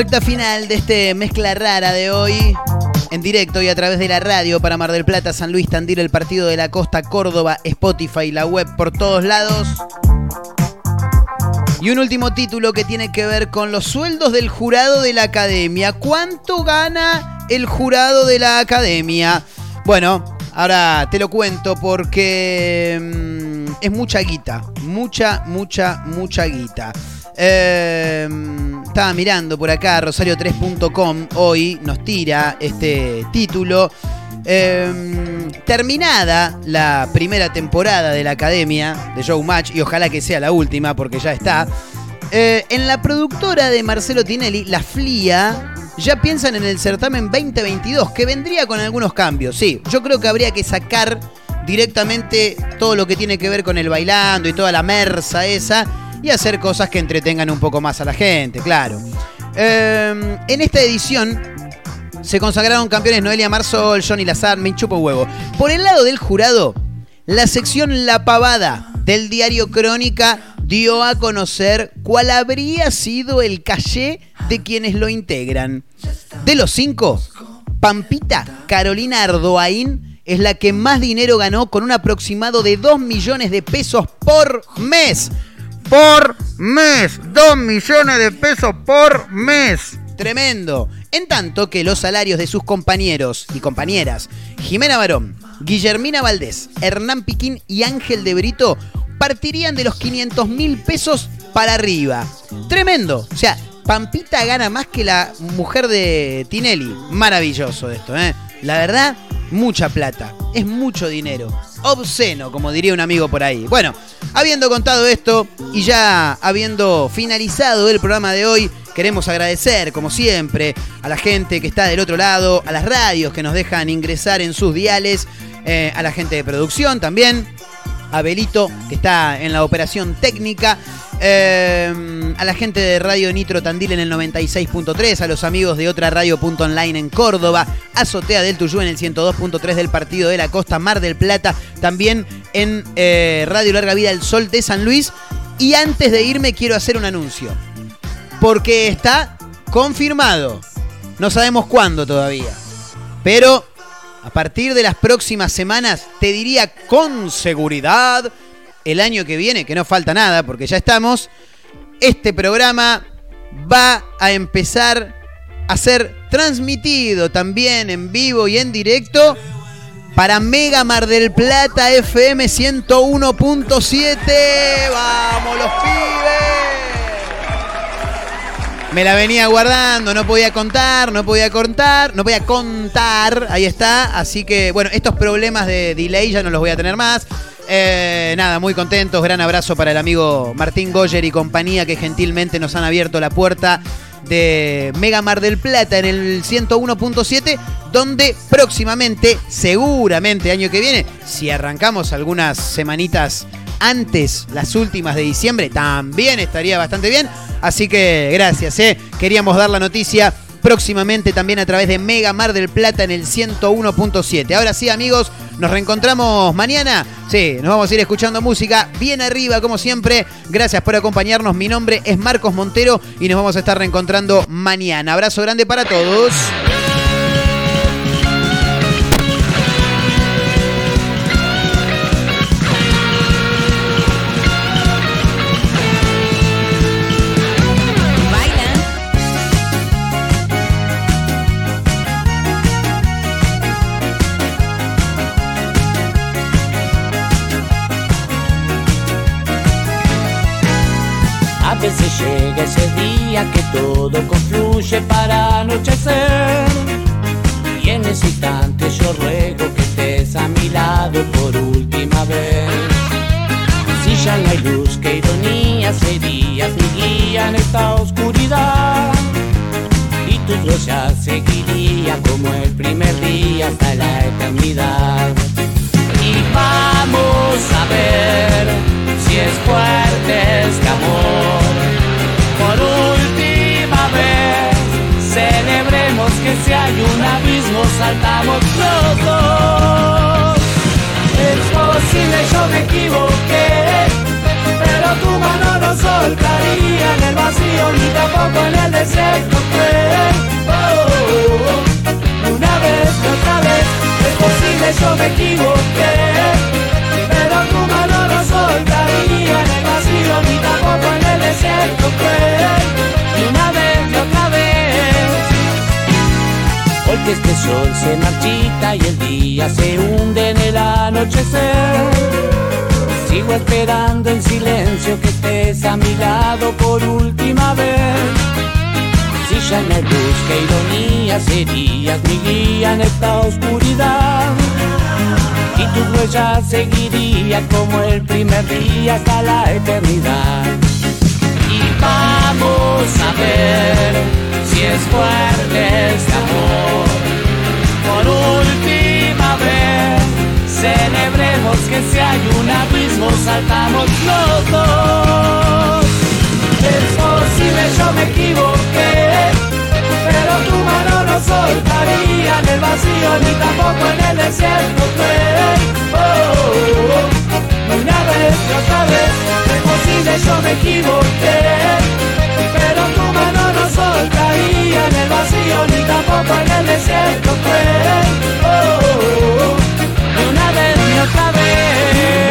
Recta final de este mezcla rara de hoy. En directo y a través de la radio para Mar del Plata, San Luis, Tandil, el partido de la costa, Córdoba, Spotify, la web por todos lados. Y un último título que tiene que ver con los sueldos del jurado de la academia. ¿Cuánto gana el jurado de la academia? Bueno, ahora te lo cuento porque mm, es mucha guita. Mucha, mucha, mucha guita. Eh, estaba mirando por acá, rosario3.com hoy nos tira este título. Eh, terminada la primera temporada de la Academia de Showmatch, y ojalá que sea la última porque ya está, eh, en la productora de Marcelo Tinelli, La FLIA, ya piensan en el certamen 2022, que vendría con algunos cambios. Sí, yo creo que habría que sacar directamente todo lo que tiene que ver con el bailando y toda la mersa esa y hacer cosas que entretengan un poco más a la gente, claro. Eh, en esta edición se consagraron campeones Noelia Marsol, Johnny Lazar, me chupo huevo. Por el lado del jurado, la sección La Pavada del diario Crónica dio a conocer cuál habría sido el caché de quienes lo integran. De los cinco, Pampita Carolina Ardoaín es la que más dinero ganó con un aproximado de 2 millones de pesos por mes. Por mes. 2 millones de pesos por mes. Tremendo. En tanto que los salarios de sus compañeros y compañeras, Jimena Barón, Guillermina Valdés, Hernán Piquín y Ángel de Brito, partirían de los 500 mil pesos para arriba. Tremendo. O sea, Pampita gana más que la mujer de Tinelli. Maravilloso esto, ¿eh? La verdad, mucha plata. Es mucho dinero. Obsceno, como diría un amigo por ahí. Bueno, habiendo contado esto y ya habiendo finalizado el programa de hoy, queremos agradecer, como siempre, a la gente que está del otro lado, a las radios que nos dejan ingresar en sus diales, eh, a la gente de producción también, a Belito, que está en la operación técnica, eh, a la gente de Radio Nitro Tandil en el 96.3, a los amigos de otra radio.online en Córdoba, Azotea del Tuyú en el 102.3 del Partido de la Costa, Mar del Plata, también en eh, Radio Larga Vida El Sol de San Luis. Y antes de irme quiero hacer un anuncio, porque está confirmado. No sabemos cuándo todavía, pero a partir de las próximas semanas, te diría con seguridad, el año que viene, que no falta nada porque ya estamos, este programa va a empezar a ser transmitido también en vivo y en directo para Mega Mar del Plata FM 101.7. ¡Vamos los pibes! Me la venía guardando, no podía contar, no podía contar, no podía contar, ahí está. Así que, bueno, estos problemas de delay ya no los voy a tener más. Eh, nada, muy contentos. Gran abrazo para el amigo Martín Goyer y compañía que gentilmente nos han abierto la puerta de Mega Mar del Plata en el 101.7, donde próximamente, seguramente año que viene, si arrancamos algunas semanitas antes, las últimas de diciembre, también estaría bastante bien. Así que gracias, ¿eh? Queríamos dar la noticia próximamente también a través de Mega Mar del Plata en el 101.7. Ahora sí, amigos, nos reencontramos mañana. Sí, nos vamos a ir escuchando música bien arriba, como siempre. Gracias por acompañarnos. Mi nombre es Marcos Montero y nos vamos a estar reencontrando mañana. Abrazo grande para todos. Todo confluye para anochecer. Y en ese instante yo ruego que estés a mi lado por última vez. Si ya no hay luz, qué ironía serías mi guía en esta oscuridad. Y tu ya seguiría como el primer día hasta la eternidad. Y vamos a ver si es fuerte hay un abismo saltamos los. Es posible, yo me equivoqué, pero tu mano no soltaría en el vacío ni tampoco en el desierto. Oh, una vez, otra vez, es posible, yo me equivoqué, pero tu mano no soltaría en el vacío ni tampoco en el desierto. Que este sol se marchita y el día se hunde en el anochecer. Sigo esperando en silencio que estés a mi lado por última vez. Si ya no hay luz, ironía serías mi guía en esta oscuridad. Y tu huella seguiría como el primer día hasta la eternidad. Y vamos a ver si es fuerte hay un abismo, saltamos los dos. Es posible yo me equivoqué, pero tu mano no soltaría en el vacío ni tampoco en el desierto. Fue. Oh, oh, oh. Una vez otra vez, es posible yo me equivoqué, pero tu mano no soltaría en el vacío ni tampoco en el desierto. Fue. oh otra vez.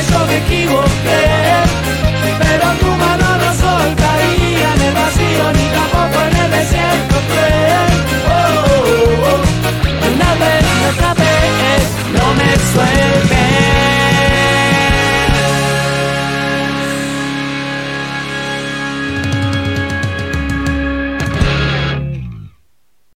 eso me equivoqué.